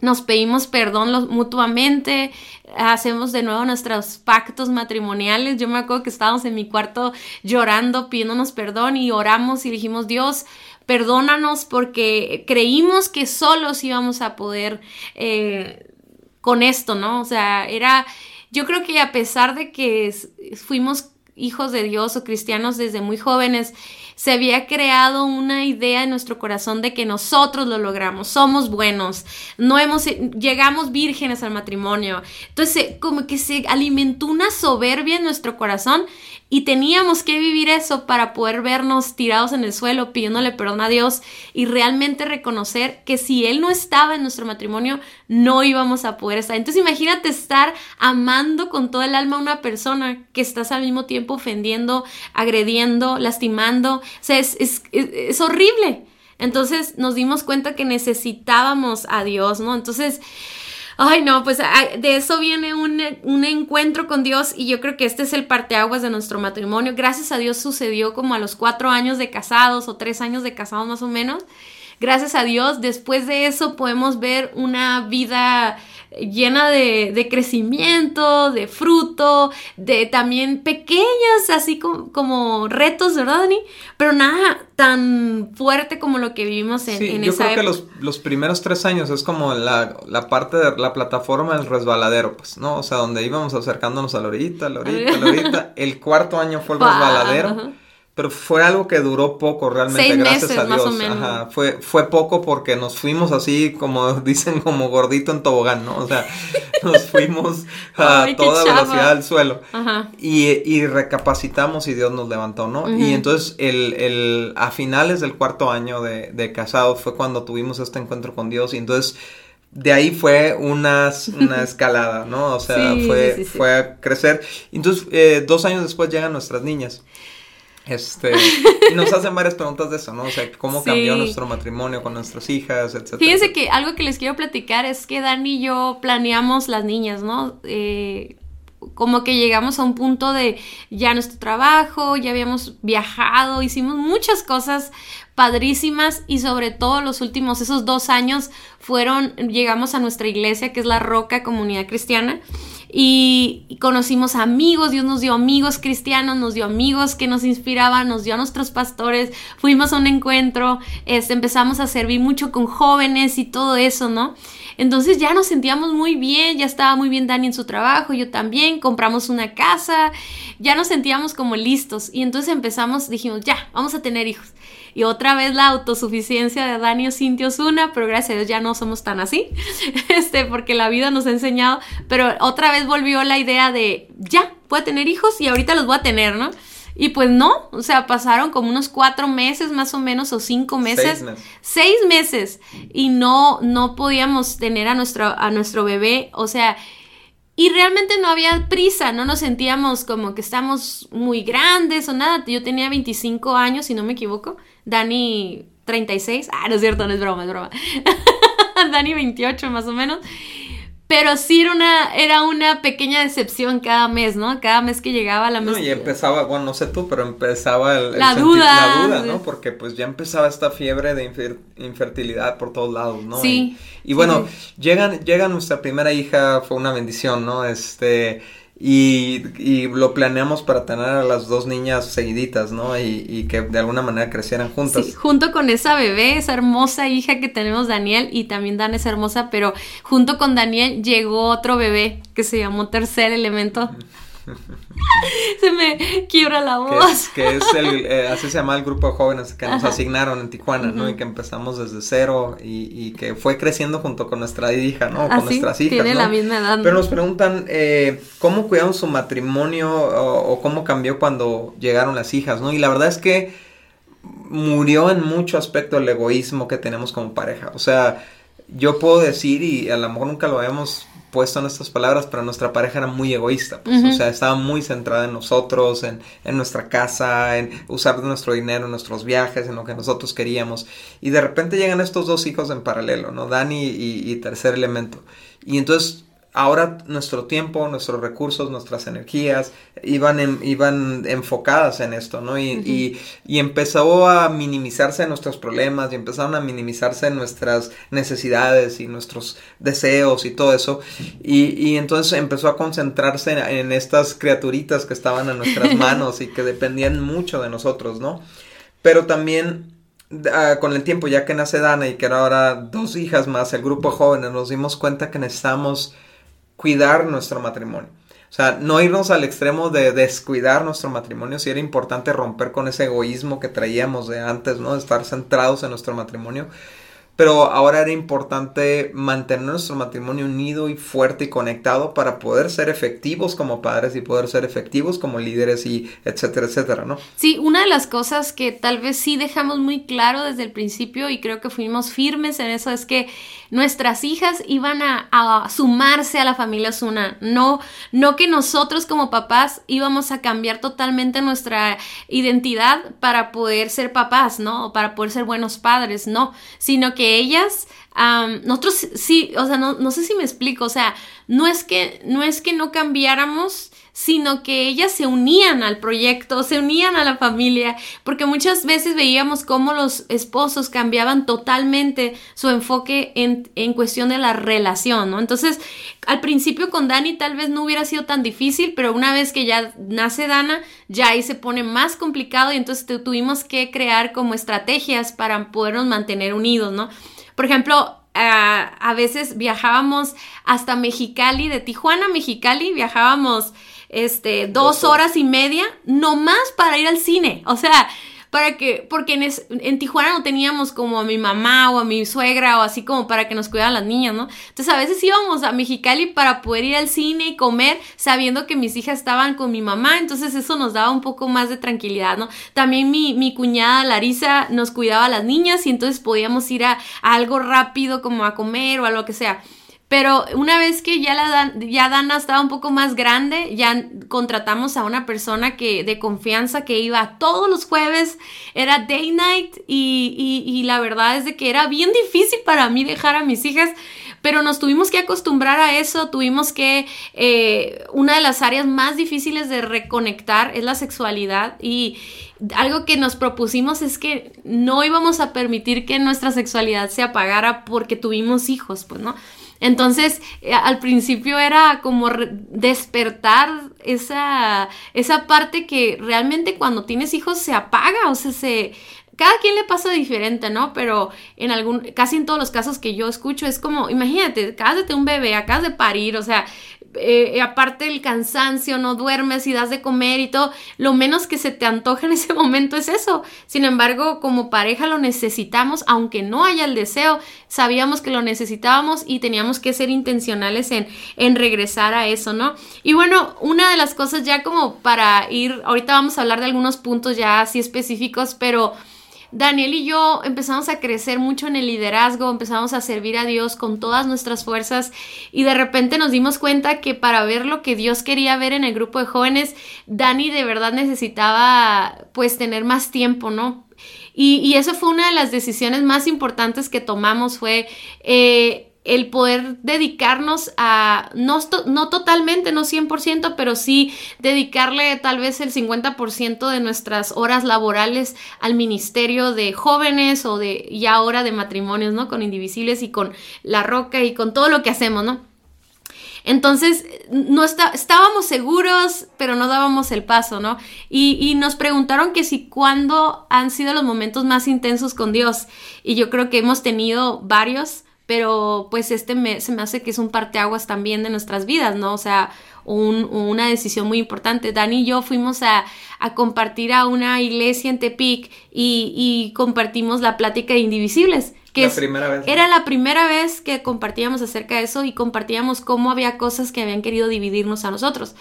Speaker 1: nos pedimos perdón mutuamente, hacemos de nuevo nuestros pactos matrimoniales. Yo me acuerdo que estábamos en mi cuarto llorando, pidiéndonos perdón y oramos y dijimos, Dios, perdónanos porque creímos que solos íbamos a poder eh, con esto, ¿no? O sea, era, yo creo que a pesar de que fuimos hijos de Dios o cristianos desde muy jóvenes, se había creado una idea en nuestro corazón de que nosotros lo logramos, somos buenos, no hemos, llegamos vírgenes al matrimonio. Entonces, como que se alimentó una soberbia en nuestro corazón y teníamos que vivir eso para poder vernos tirados en el suelo pidiéndole perdón a Dios y realmente reconocer que si Él no estaba en nuestro matrimonio, no íbamos a poder estar. Entonces imagínate estar amando con todo el alma a una persona que estás al mismo tiempo ofendiendo, agrediendo, lastimando. O sea, es, es horrible. Entonces nos dimos cuenta que necesitábamos a Dios, ¿no? Entonces Ay, no, pues de eso viene un, encuentro con Dios y yo creo que este es el parteaguas de nuestro matrimonio. Gracias a Dios sucedió como a los cuatro años de casados o tres años de casados más o menos. Gracias a Dios, después de eso podemos ver una vida llena de, crecimiento, de fruto, de también pequeñas, así como, retos, ¿verdad, Dani? Pero nada tan fuerte como lo que vivimos en, sí, yo creo
Speaker 2: que los, los, primeros tres años es como la, parte de la plataforma del resbaladero, pues, ¿no? O sea, donde íbamos acercándonos a la orillita, la orillita, la orillita. El cuarto año fue el resbaladero pero fue algo que duró poco realmente, gracias a Dios. Más o menos. Ajá, fue, fue poco porque nos fuimos así, como dicen, como gordito en tobogán, ¿no? O sea, nos fuimos a toda velocidad al suelo. Ajá. Y, y, recapacitamos y Dios nos levantó, ¿no? Y entonces, el, el, a finales del cuarto año de, de casado fue cuando tuvimos este encuentro con Dios y entonces de ahí fue una, una escalada, ¿no? O sea, fue, fue a crecer. Entonces, eh, dos años después llegan nuestras niñas. Este, y nos hacen varias preguntas de eso, ¿no? O sea, cómo cambió nuestro matrimonio con nuestras hijas, etcétera.
Speaker 1: Fíjense que algo que les quiero platicar es que Dani y yo planeamos las niñas, ¿no? Eh, como que llegamos a un punto de ya nuestro trabajo, ya habíamos viajado, hicimos muchas cosas padrísimas y sobre todo los últimos, esos dos años fueron, llegamos a nuestra iglesia que es la Roca Comunidad Cristiana y, conocimos amigos, Dios nos dio amigos cristianos, nos dio amigos que nos inspiraban, nos dio a nuestros pastores, fuimos a un encuentro, este, empezamos a servir mucho con jóvenes y todo eso, ¿no? Entonces ya nos sentíamos muy bien, ya estaba muy bien Dani en su trabajo, yo también, compramos una casa, ya nos sentíamos como listos y entonces empezamos, dijimos, ya, vamos a tener hijos. Y otra vez la autosuficiencia de Dani o Cintia Osuna, pero gracias a Dios ya no somos tan así, este, porque la vida nos ha enseñado, pero otra vez volvió la idea de, ya, voy a tener hijos y ahorita los voy a tener, ¿no? Y pues no, o sea, pasaron como unos cuatro meses más o menos o cinco meses. Seis meses. Seis meses. Y no, no podíamos tener a nuestro, a nuestro bebé. O sea, y realmente no había prisa, no nos sentíamos como que estamos muy grandes o nada. Yo tenía 25 años, si no me equivoco. Dani 36. Ah, no es cierto, no es broma, es broma. Dani 28 más o menos. Pero sí era una, era una pequeña decepción cada mes, ¿no? Cada mes que llegaba la mes.
Speaker 2: No, y empezaba, bueno, no sé tú, pero empezaba el, la, duda, la duda, ¿no? Porque pues ya empezaba esta fiebre de infertilidad por todos lados, ¿no? Sí. Y, bueno, Llegan, llega nuestra primera hija, fue una bendición, ¿no? Este, y, y, lo planeamos para tener a las dos niñas seguiditas, ¿no? Y, y, que de alguna manera crecieran juntas. Sí,
Speaker 1: junto con esa bebé, esa hermosa hija que tenemos Daniel, y también Dan es hermosa, pero junto con Daniel llegó otro bebé que se llamó Tercer Elemento. se me quiebra la voz.
Speaker 2: Que es, el, eh, así se llama el grupo de jóvenes que nos asignaron en Tijuana, ¿no? Y que empezamos desde cero y, que fue creciendo junto con nuestra hija, ¿no? Con nuestras hijas. Tiene la misma edad. Pero nos preguntan, eh, ¿cómo cuidaron su matrimonio o, cómo cambió cuando llegaron las hijas, ¿no? Y la verdad es que murió en mucho aspecto el egoísmo que tenemos como pareja. O sea, yo puedo decir, y a lo mejor nunca lo habíamos puesto en estas palabras, pero nuestra pareja era muy egoísta, pues, o sea, estaba muy centrada en nosotros, en, en, nuestra casa, en usar nuestro dinero, en nuestros viajes, en lo que nosotros queríamos. Y de repente llegan estos dos hijos en paralelo, ¿no? Dani y, y Tercer Elemento. Y entonces ahora nuestro tiempo, nuestros recursos, nuestras energías iban, iban enfocadas en esto, ¿no? Y, y, empezó a minimizarse nuestros problemas y empezaron a minimizarse nuestras necesidades y nuestros deseos y todo eso. Y, entonces empezó a concentrarse en, estas criaturitas que estaban en nuestras manos y que dependían mucho de nosotros, ¿no? Pero también ah, con el tiempo, ya que nace Dana y que ahora dos hijas más, el grupo de jóvenes, nos dimos cuenta que necesitamos cuidar nuestro matrimonio. O sea, no irnos al extremo de descuidar nuestro matrimonio, si era importante romper con ese egoísmo que traíamos de antes, ¿no? De estar centrados en nuestro matrimonio pero ahora era importante mantener nuestro matrimonio unido y fuerte y conectado para poder ser efectivos como padres y poder ser efectivos como líderes y etcétera, etcétera, ¿no?
Speaker 1: Sí, una de las cosas que tal vez sí dejamos muy claro desde el principio y creo que fuimos firmes en eso es que nuestras hijas iban a, sumarse a la familia Osuna, no, no que nosotros como papás íbamos a cambiar totalmente nuestra identidad para poder ser papás, ¿no? O para poder ser buenos padres, no, sino que ellas, nosotros sí, o sea, no, no, sé si me explico, o sea, no es que no, es que no cambiáramos, sino que ellas se unían al proyecto, se unían a la familia, porque muchas veces veíamos cómo los esposos cambiaban totalmente su enfoque en, en cuestión de la relación, ¿no? Entonces, al principio con Dani tal vez no hubiera sido tan difícil, pero una vez que ya nace Dana, ya ahí se pone más complicado y entonces tuvimos que crear como estrategias para podernos mantener unidos, ¿no? Por ejemplo, a veces viajábamos hasta Mexicali, de Tijuana a Mexicali, viajábamos este, dos horas y media, nomás para ir al cine. O sea, para que, porque en, Tijuana no teníamos como a mi mamá o a mi suegra o así como para que nos cuidaran las niñas, ¿no? Entonces a veces íbamos a Mexicali para poder ir al cine y comer sabiendo que mis hijas estaban con mi mamá, entonces eso nos daba un poco más de tranquilidad, ¿no? También mi, mi cuñada Larisa nos cuidaba a las niñas y entonces podíamos ir a, a algo rápido como a comer o a lo que sea. Pero una vez que ya, la ya Dana estaba un poco más grande, ya contratamos a una persona que, de confianza que iba todos los jueves, era day night y, y, la verdad es de que era bien difícil para mí dejar a mis hijas, pero nos tuvimos que acostumbrar a eso, tuvimos que, eh, una de las áreas más difíciles de reconectar es la sexualidad y algo que nos propusimos es que no íbamos a permitir que nuestra sexualidad se apagara porque tuvimos hijos, pues, ¿no? Entonces, eh, al principio era como despertar esa, esa parte que realmente cuando tienes hijos se apaga, o sea, se... Cada quien le pasa diferente, ¿no? Pero en algún, casi en todos los casos que yo escucho es como, imagínate, acabas de un bebé, acabas de parir, o sea, eh, aparte del cansancio, no duermes y das de comer y todo, lo menos que se te antoja en ese momento es eso. Sin embargo, como pareja lo necesitamos, aunque no haya el deseo, sabíamos que lo necesitábamos y teníamos que ser intencionales en, en regresar a eso, ¿no? Y bueno, una de las cosas ya como para ir, ahorita vamos a hablar de algunos puntos ya así específicos, pero... Daniel y yo empezamos a crecer mucho en el liderazgo, empezamos a servir a Dios con todas nuestras fuerzas y de repente nos dimos cuenta que para ver lo que Dios quería ver en el grupo de jóvenes, Dani de verdad necesitaba pues tener más tiempo, ¿no? Y, eso fue una de las decisiones más importantes que tomamos, fue... Eh, el poder dedicarnos a, no, no totalmente, no 100%, pero sí dedicarle tal vez el 50% de nuestras horas laborales al ministerio de jóvenes o de y ahora de matrimonios, ¿no? Con Indivisibles y con La Roca y con todo lo que hacemos, ¿no? Entonces, no está, estábamos seguros, pero no dábamos el paso, ¿no? Y, y, nos preguntaron que si cuándo han sido los momentos más intensos con Dios. Y yo creo que hemos tenido varios pero pues este me, se me hace que es un parteaguas también de nuestras vidas, ¿no? O sea, una decisión muy importante. Dani y yo fuimos a, a compartir a una iglesia en Tepic y, y compartimos la plática de Indivisibles era la primera vez que compartíamos acerca de eso y compartíamos cómo había cosas que habían querido dividirnos a nosotros.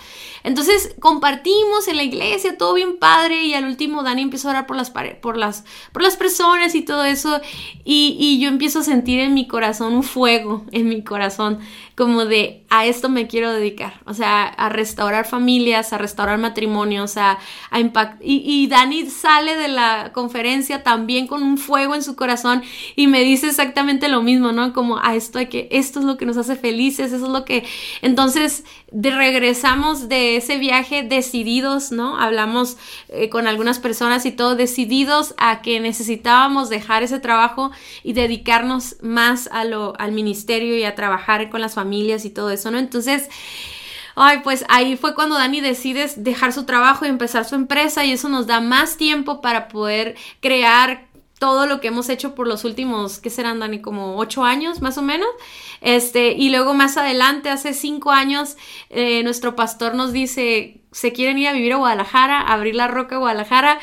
Speaker 1: Entonces compartimos en la iglesia, todo bien padre, y al último Dani empezó a orar por las, por las, por las personas y todo eso, y, y yo empiezo a sentir en mi corazón un fuego, en mi corazón, como de a esto me quiero dedicar, o sea, a restaurar familias, a restaurar matrimonios, a, a impact y, y Dani sale de la conferencia también con un fuego en su corazón y me dice exactamente lo mismo, ¿no? Como a esto de que esto es lo que nos hace felices, eso es lo que... Entonces, de regresamos de ese viaje decididos, ¿no? Hablamos eh, con algunas personas y todo, decididos a que necesitábamos dejar ese trabajo y dedicarnos más a lo, al ministerio y a trabajar con las familias y todo eso, ¿no? Entonces, ay, pues ahí fue cuando Dani decide dejar su trabajo y empezar su empresa y eso nos da más tiempo para poder crear todo lo que hemos hecho por los últimos, ¿qué serán, Dani? Como ocho años, más o menos. Este, y luego más adelante, hace cinco años, eh, nuestro pastor nos dice, se quieren ir a vivir a Guadalajara, abrir la roca a Guadalajara,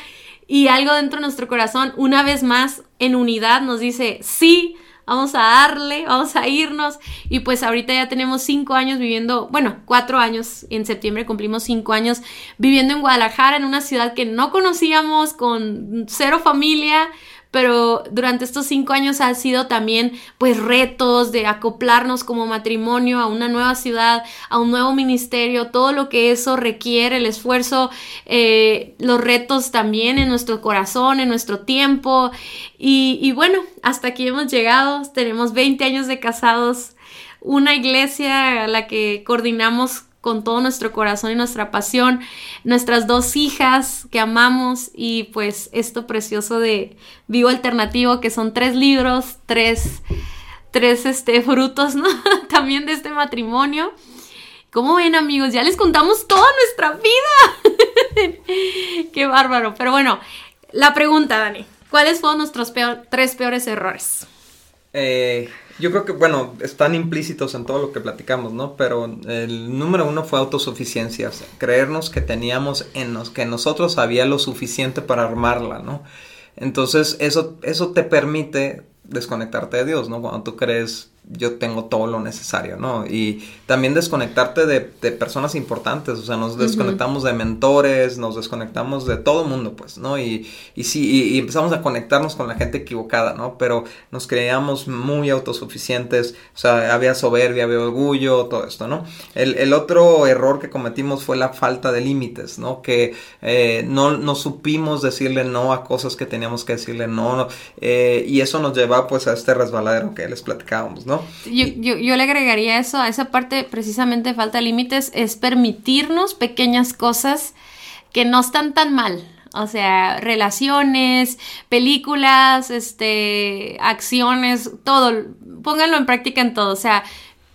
Speaker 1: y algo dentro de nuestro corazón, una vez más, en unidad, nos dice, sí, vamos a darle, vamos a irnos. Y pues ahorita ya tenemos cinco años viviendo, bueno, cuatro años, en septiembre cumplimos cinco años viviendo en Guadalajara, en una ciudad que no conocíamos, con cero familia, pero durante estos cinco años ha sido también pues retos de acoplarnos como matrimonio a una nueva ciudad, a un nuevo ministerio, todo lo que eso requiere, el esfuerzo, eh, los retos también en nuestro corazón, en nuestro tiempo. Y, bueno, hasta aquí hemos llegado, tenemos 20 años de casados, una iglesia a la que coordinamos con todo nuestro corazón y nuestra pasión, nuestras dos hijas que amamos y pues esto precioso de Vivo Alternativo, que son tres libros, tres, tres este, frutos, ¿no? También de este matrimonio. ¿Cómo ven amigos? Ya les contamos toda nuestra vida. Qué bárbaro. Pero bueno, la pregunta, Dani. ¿Cuáles fueron nuestros tres peores errores?
Speaker 2: Eh, yo creo que, bueno, están implícitos en todo lo que platicamos, ¿no? Pero el número uno fue autosuficiencia, creernos que teníamos en nos, que nosotros había lo suficiente para armarla, ¿no? Entonces, eso, eso te permite desconectarte de Dios, ¿no? Cuando tú crees yo tengo todo lo necesario, ¿no? Y también desconectarte de, personas importantes, o sea, nos desconectamos de mentores, nos desconectamos de todo el mundo, pues, ¿no? Y, y sí, y, empezamos a conectarnos con la gente equivocada, ¿no? Pero nos creíamos muy autosuficientes, o sea, había soberbia, había orgullo, todo esto, ¿no? El, otro error que cometimos fue la falta de límites, ¿no? Que eh, no, no supimos decirle no a cosas que teníamos que decirle no, eh, y eso nos lleva, pues, a este resbaladero que les platicábamos, ¿no?
Speaker 1: Yo, yo, le agregaría eso, a esa parte precisamente de falta de límites, es permitirnos pequeñas cosas que no están tan mal. O sea, relaciones, películas, este, acciones, todo. Pónganlo en práctica en todo. O sea,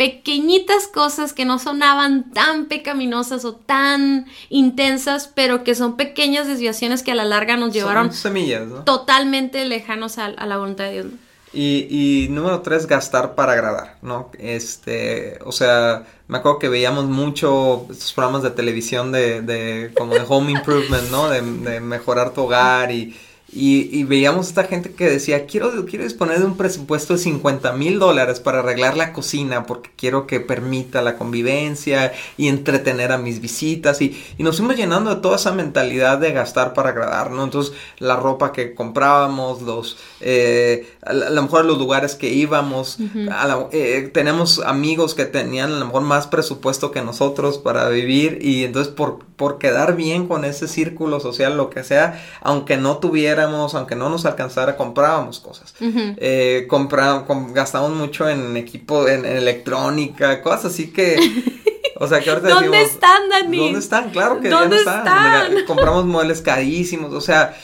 Speaker 1: pequeñitas cosas que no sonaban tan pecaminosas o tan intensas, pero que son pequeñas desviaciones que a la larga nos llevaron
Speaker 2: semillas,
Speaker 1: totalmente lejanos a, a, la voluntad de Dios.
Speaker 2: Y, y, número tres, gastar para agradar, ¿no? Este, o sea, me acuerdo que veíamos mucho estos programas de televisión de, de como de home improvement, ¿no? De, de mejorar tu hogar y, y, veíamos esta gente que decía, quiero, quiero disponer de un presupuesto de 50 mil dólares para arreglar la cocina porque quiero que permita la convivencia y entretener a mis visitas. Y, nos fuimos llenando de toda esa mentalidad de gastar para agradar, ¿no? Entonces, la ropa que comprábamos, los, eh, a, lo mejor los lugares que íbamos, eh, tenemos amigos que tenían a lo mejor más presupuesto que nosotros para vivir y entonces por, por quedar bien con ese círculo social, lo que sea, aunque no tuviera aunque no nos alcanzara, comprábamos cosas. Eh, gastamos mucho en equipo, en, electrónica, cosas así que... O sea, que ahorita
Speaker 1: ¿Dónde están, Dani?
Speaker 2: ¿Dónde están? Claro que ya no están. Compramos muebles carísimos, o sea,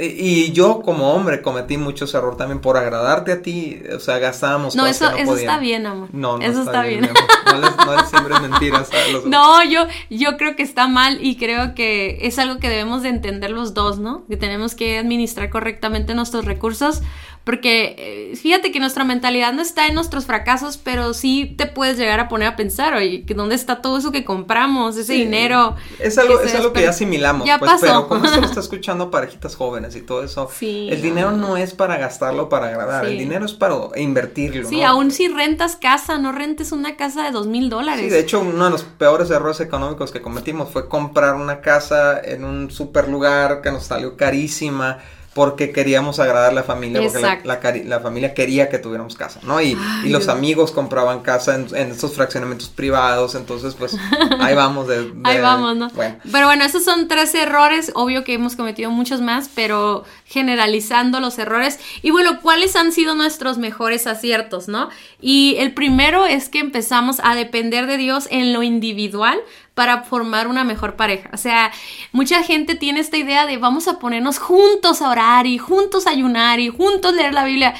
Speaker 2: y yo como hombre cometí muchos errores también por agradarte a ti, o sea, gastábamos
Speaker 1: no, eso, eso está bien, amor.
Speaker 2: No,
Speaker 1: no eso está, bien.
Speaker 2: No, les, no siempre mentiras.
Speaker 1: No, yo, yo creo que está mal y creo que es algo que debemos de entender los dos, ¿no? Que tenemos que administrar correctamente nuestros recursos porque eh, fíjate que nuestra mentalidad no está en nuestros fracasos, pero sí te puedes llegar a poner a pensar, oye, ¿dónde está todo eso que compramos, ese dinero?
Speaker 2: Es algo, que, es algo que ya asimilamos, ya pues, pasó. pero como esto lo está escuchando parejitas jóvenes y todo eso, el dinero no es para gastarlo para agradar, el dinero es para invertirlo.
Speaker 1: Sí, aún si rentas casa, no rentes una casa de dos mil dólares.
Speaker 2: Sí, de hecho, uno de los peores errores económicos que cometimos fue comprar una casa en un super lugar que nos salió carísima porque queríamos agradar a la familia, porque la, familia quería que tuviéramos casa, ¿no? Y, los amigos compraban casa en, en, estos fraccionamientos privados, entonces pues ahí vamos de...
Speaker 1: ahí vamos, ¿no? Pero bueno, esos son tres errores, obvio que hemos cometido muchos más, pero generalizando los errores. Y bueno, ¿cuáles han sido nuestros mejores aciertos, no? Y el primero es que empezamos a depender de Dios en lo individual para formar una mejor pareja. O sea, mucha gente tiene esta idea de vamos a ponernos juntos a orar y juntos a ayunar y juntos leer la Biblia.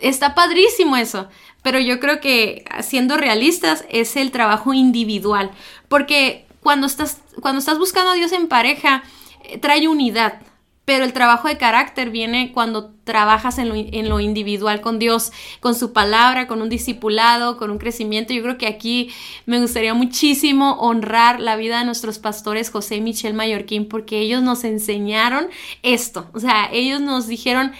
Speaker 1: Está padrísimo eso, pero yo creo que siendo realistas es el trabajo individual, porque cuando estás, cuando estás buscando a Dios en pareja, eh, trae unidad pero el trabajo de carácter viene cuando trabajas en lo, individual con Dios, con su palabra, con un discipulado, con un crecimiento. Yo creo que aquí me gustaría muchísimo honrar la vida de nuestros pastores José y Michelle Mallorquín porque ellos nos enseñaron esto. O sea, ellos nos dijeron,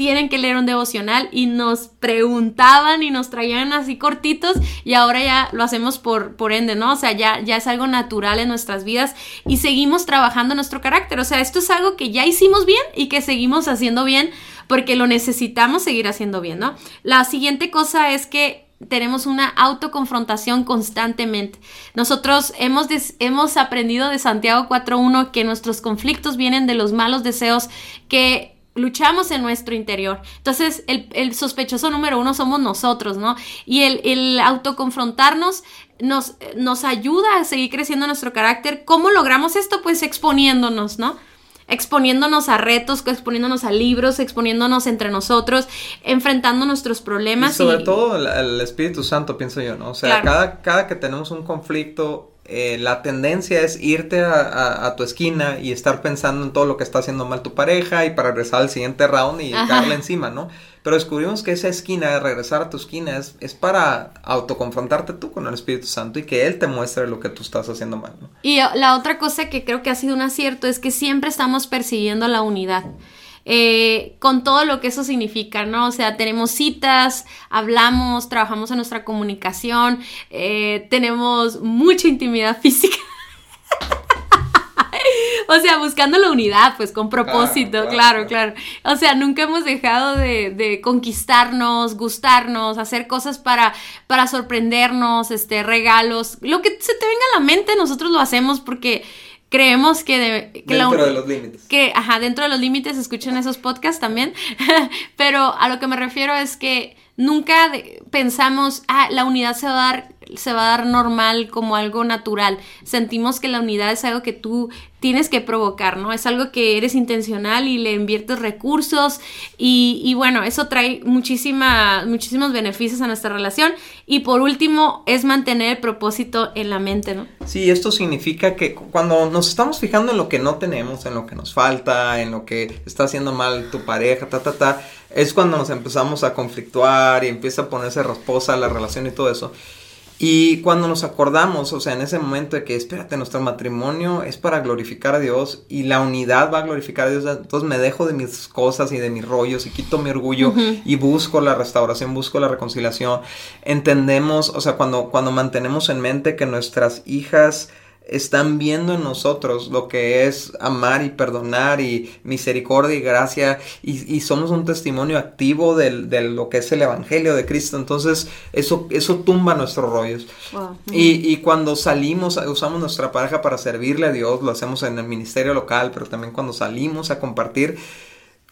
Speaker 1: tienen que leer un devocional y nos preguntaban y nos traían así cortitos y ahora ya lo hacemos por, por ende, ¿no? O sea, ya, ya es algo natural en nuestras vidas y seguimos trabajando nuestro carácter. O sea, esto es algo que ya hicimos bien y que seguimos haciendo bien porque lo necesitamos seguir haciendo bien, ¿no? La siguiente cosa es que tenemos una autoconfrontación constantemente. Nosotros hemos, hemos aprendido de Santiago 4.1 que nuestros conflictos vienen de los malos deseos que luchamos en nuestro interior. Entonces, el, sospechoso número uno somos nosotros, ¿no? Y el, el autoconfrontarnos nos, nos ayuda a seguir creciendo nuestro carácter. ¿Cómo logramos esto? Pues exponiéndonos, ¿no? exponiéndonos a retos, exponiéndonos a libros, exponiéndonos entre nosotros, enfrentando nuestros problemas.
Speaker 2: Y sobre todo el, Espíritu Santo, pienso yo, ¿no? O sea, cada, cada que tenemos un conflicto eh, la tendencia es irte a, tu esquina y estar pensando en todo lo que está haciendo mal tu pareja y para regresar al siguiente round y darle encima, ¿no? Pero descubrimos que esa esquina, regresar a tu esquina, es, es, para autoconfrontarte tú con el Espíritu Santo y que Él te muestre lo que tú estás haciendo mal, ¿no?
Speaker 1: Y la otra cosa que creo que ha sido un acierto es que siempre estamos persiguiendo la unidad. Eh, con todo lo que eso significa, ¿no? O sea, tenemos citas, hablamos, trabajamos en nuestra comunicación, eh, tenemos mucha intimidad física. o sea, buscando la unidad, pues con propósito, claro, claro, O sea, nunca hemos dejado de, de, conquistarnos, gustarnos, hacer cosas para, para sorprendernos, este, regalos, lo que se te venga a la mente, nosotros lo hacemos porque creemos que,
Speaker 2: dentro de los límites.
Speaker 1: Que, ajá, dentro de los límites escuchen esos podcasts también, pero a lo que me refiero es que nunca pensamos, ah, la unidad se va a dar se va a dar normal como algo natural. Sentimos que la unidad es algo que tú tienes que provocar, ¿no? Es algo que eres intencional y le inviertes recursos y, bueno, eso trae muchísima, muchísimos beneficios a nuestra relación y por último es mantener el propósito en la mente, ¿no?
Speaker 2: Sí, esto significa que cuando nos estamos fijando en lo que no tenemos, en lo que nos falta, en lo que está haciendo mal tu pareja, ta, ta, ta, es cuando nos empezamos a conflictuar y empieza a ponerse rasposa la relación y todo eso. Y cuando nos acordamos, o sea, en ese momento de que, espérate, nuestro matrimonio es para glorificar a Dios y la unidad va a glorificar a Dios, entonces me dejo de mis cosas y de mis rollos y quito mi orgullo y busco la restauración, busco la reconciliación. Entendemos, o sea, cuando, cuando mantenemos en mente que nuestras hijas están viendo en nosotros lo que es amar y perdonar y misericordia y gracia y, somos un testimonio activo de lo que es el Evangelio de Cristo. Entonces eso, eso tumba nuestros rollos. Y, y, cuando salimos, usamos nuestra pareja para servirle a Dios, lo hacemos en el ministerio local, pero también cuando salimos a compartir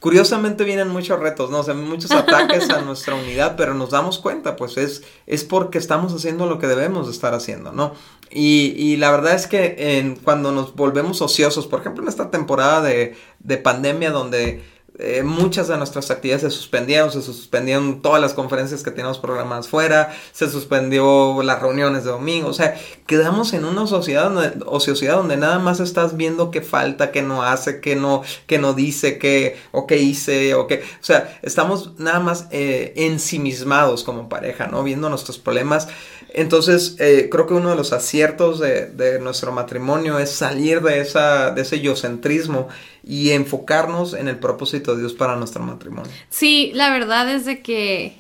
Speaker 2: Curiosamente vienen muchos retos, ¿no? O sea, muchos ataques a nuestra unidad, pero nos damos cuenta, pues es, es porque estamos haciendo lo que debemos de estar haciendo, ¿no? Y, y la verdad es que en, cuando nos volvemos ociosos, por ejemplo en esta temporada de, de pandemia donde eh, muchas de nuestras actividades se suspendieron, se suspendieron todas las conferencias que teníamos programadas fuera, se suspendió las reuniones de domingo, o sea, quedamos en una sociedad donde, ociosidad donde nada más estás viendo qué falta, qué no hace, qué no, qué no dice, qué, o qué hice, o qué, o sea, estamos nada más eh, ensimismados como pareja, ¿no? Viendo nuestros problemas. Entonces, eh, creo que uno de los aciertos de, de, nuestro matrimonio es salir de, esa, de ese yocentrismo y enfocarnos en el propósito de Dios para nuestro matrimonio.
Speaker 1: Sí, la verdad es de que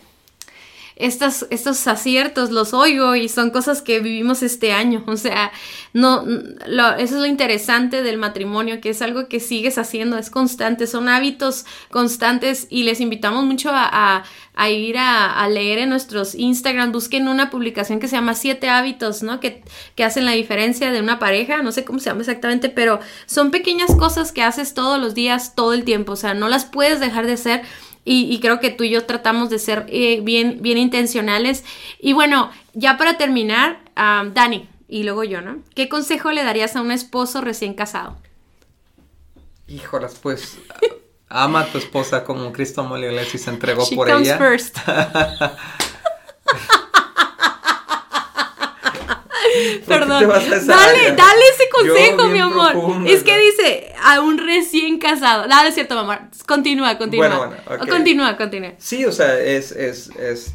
Speaker 1: estos, aciertos los oigo y son cosas que vivimos este año. O sea, no, eso es lo interesante del matrimonio, que es algo que sigues haciendo, es constante, son hábitos constantes y les invitamos mucho a, a, ir a, a, leer en nuestros Instagram, busquen una publicación que se llama Siete hábitos, ¿no? Que, que hacen la diferencia de una pareja, no sé cómo se llama exactamente, pero son pequeñas cosas que haces todos los días, todo el tiempo, o sea, no las puedes dejar de hacer y, creo que tú y yo tratamos de ser eh, bien, bien intencionales. Y bueno, ya para terminar, Dani, y luego yo, ¿no? ¿Qué consejo le darías a un esposo recién casado?
Speaker 2: Híjolas, pues ama a tu esposa como Cristo molió y se entregó por comes ella. First.
Speaker 1: Perdón. dale, dale ese consejo, mi amor. es que dice a un recién casado. Dale, es cierto, mamá. Continúa, continúa. Bueno, bueno, Continúa, continúa.
Speaker 2: Sí, o sea, es, es, es...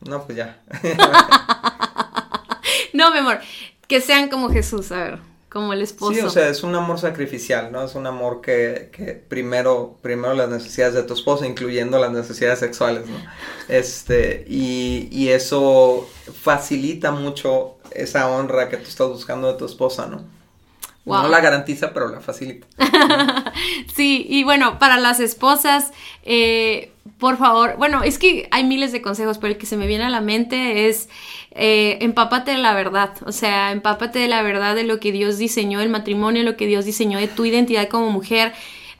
Speaker 2: No, pues ya.
Speaker 1: no, mi amor. Que sean como Jesús, a ver como el esposo.
Speaker 2: Sí, o sea, es un amor sacrificial, ¿no? Es un amor que, que primero, primero las necesidades de tu esposa, incluyendo las necesidades sexuales, ¿no? Este, y, y eso facilita mucho esa honra que tú estás buscando de tu esposa, ¿no? No la garantiza, pero la facilita.
Speaker 1: sí, y bueno, para las esposas, eh, por favor, bueno, es que hay miles de consejos, pero el que se me viene a la mente es eh, empápate de la verdad, o sea, empápate de la verdad de lo que Dios diseñó el matrimonio, lo que Dios diseñó de tu identidad como mujer.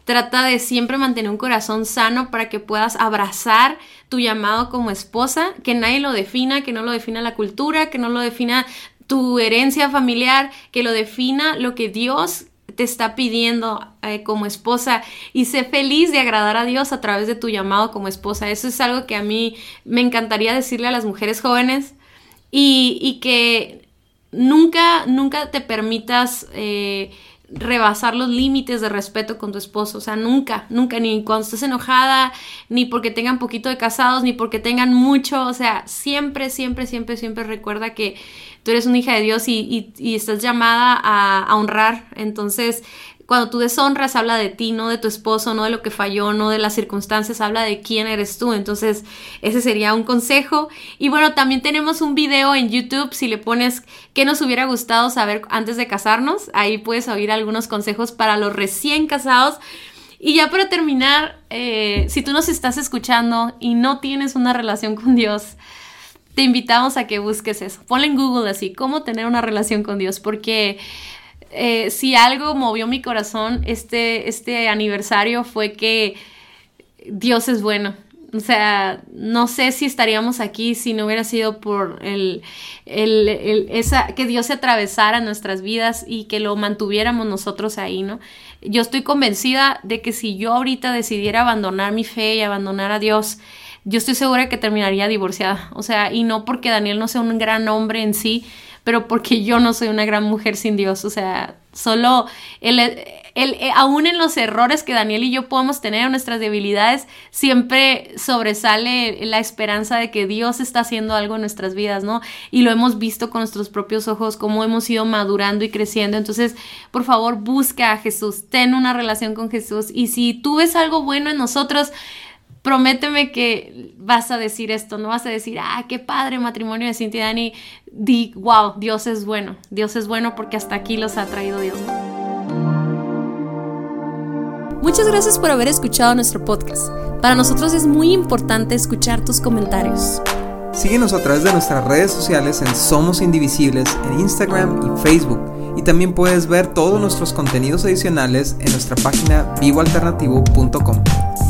Speaker 1: Trata de siempre mantener un corazón sano para que puedas abrazar tu llamado como esposa, que nadie lo defina, que no lo defina la cultura, que no lo defina tu herencia familiar, que lo defina lo que Dios te está pidiendo eh, como esposa y sé feliz de agradar a Dios a través de tu llamado como esposa. Eso es algo que a mí me encantaría decirle a las mujeres jóvenes y, que nunca, nunca te permitas eh, rebasar los límites de respeto con tu esposo, o sea, nunca, nunca, ni cuando estés enojada, ni porque tengan poquito de casados, ni porque tengan mucho, o sea, siempre, siempre, siempre, siempre recuerda que tú eres una hija de Dios y, y, estás llamada a, a honrar, entonces cuando tú deshonras, habla de ti, no de tu esposo, no de lo que falló, no de las circunstancias, habla de quién eres tú. Entonces, ese sería un consejo. Y bueno, también tenemos un video en YouTube, si le pones qué nos hubiera gustado saber antes de casarnos, ahí puedes oír algunos consejos para los recién casados. Y ya para terminar, eh, si tú nos estás escuchando y no tienes una relación con Dios, te invitamos a que busques eso. Ponle en Google así, cómo tener una relación con Dios, porque eh, si algo movió mi corazón este, este aniversario fue que Dios es bueno. O sea, no sé si estaríamos aquí si no hubiera sido por el, el, esa, que Dios se atravesara nuestras vidas y que lo mantuviéramos nosotros ahí, ¿no? Yo estoy convencida de que si yo ahorita decidiera abandonar mi fe y abandonar a Dios, yo estoy segura que terminaría divorciada. O sea, y no porque Daniel no sea un gran hombre en sí, pero porque yo no soy una gran mujer sin Dios, o sea, solo el, eh, aún en los errores que Daniel y yo podemos tener, en nuestras debilidades, siempre sobresale la esperanza de que Dios está haciendo algo en nuestras vidas, ¿no? Y lo hemos visto con nuestros propios ojos, cómo hemos ido madurando y creciendo. Entonces, por favor, busca a Jesús, ten una relación con Jesús. Y si tú ves algo bueno en nosotros, prométeme que vas a decir esto, no vas a decir, ah, qué padre matrimonio de Cintia y Dani. Di, wow, Dios es bueno, Dios es bueno porque hasta aquí los ha traído Dios. Muchas gracias por haber escuchado nuestro podcast. Para nosotros es muy importante escuchar tus comentarios.
Speaker 2: Síguenos a través de nuestras redes sociales en Somos Indivisibles en Instagram y Facebook. Y también puedes ver todos nuestros contenidos adicionales en nuestra página vivoalternativo.com.